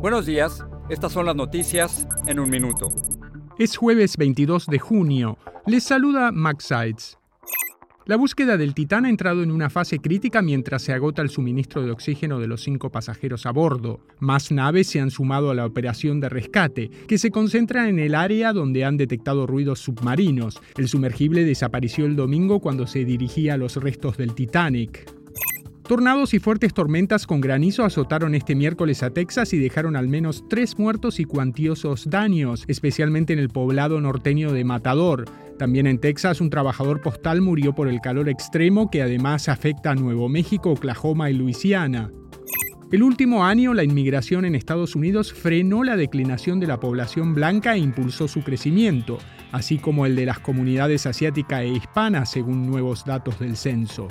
Buenos días, estas son las noticias en un minuto. Es jueves 22 de junio. Les saluda Max Sides. La búsqueda del Titán ha entrado en una fase crítica mientras se agota el suministro de oxígeno de los cinco pasajeros a bordo. Más naves se han sumado a la operación de rescate, que se concentra en el área donde han detectado ruidos submarinos. El sumergible desapareció el domingo cuando se dirigía a los restos del Titanic. Tornados y fuertes tormentas con granizo azotaron este miércoles a Texas y dejaron al menos tres muertos y cuantiosos daños, especialmente en el poblado norteño de Matador. También en Texas un trabajador postal murió por el calor extremo que además afecta a Nuevo México, Oklahoma y Luisiana. El último año, la inmigración en Estados Unidos frenó la declinación de la población blanca e impulsó su crecimiento, así como el de las comunidades asiática e hispana, según nuevos datos del censo.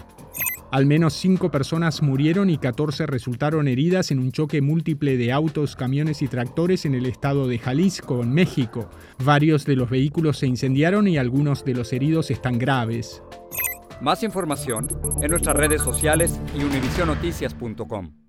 Al menos cinco personas murieron y 14 resultaron heridas en un choque múltiple de autos, camiones y tractores en el estado de Jalisco, en México. Varios de los vehículos se incendiaron y algunos de los heridos están graves. Más información en nuestras redes sociales y univisionoticias.com.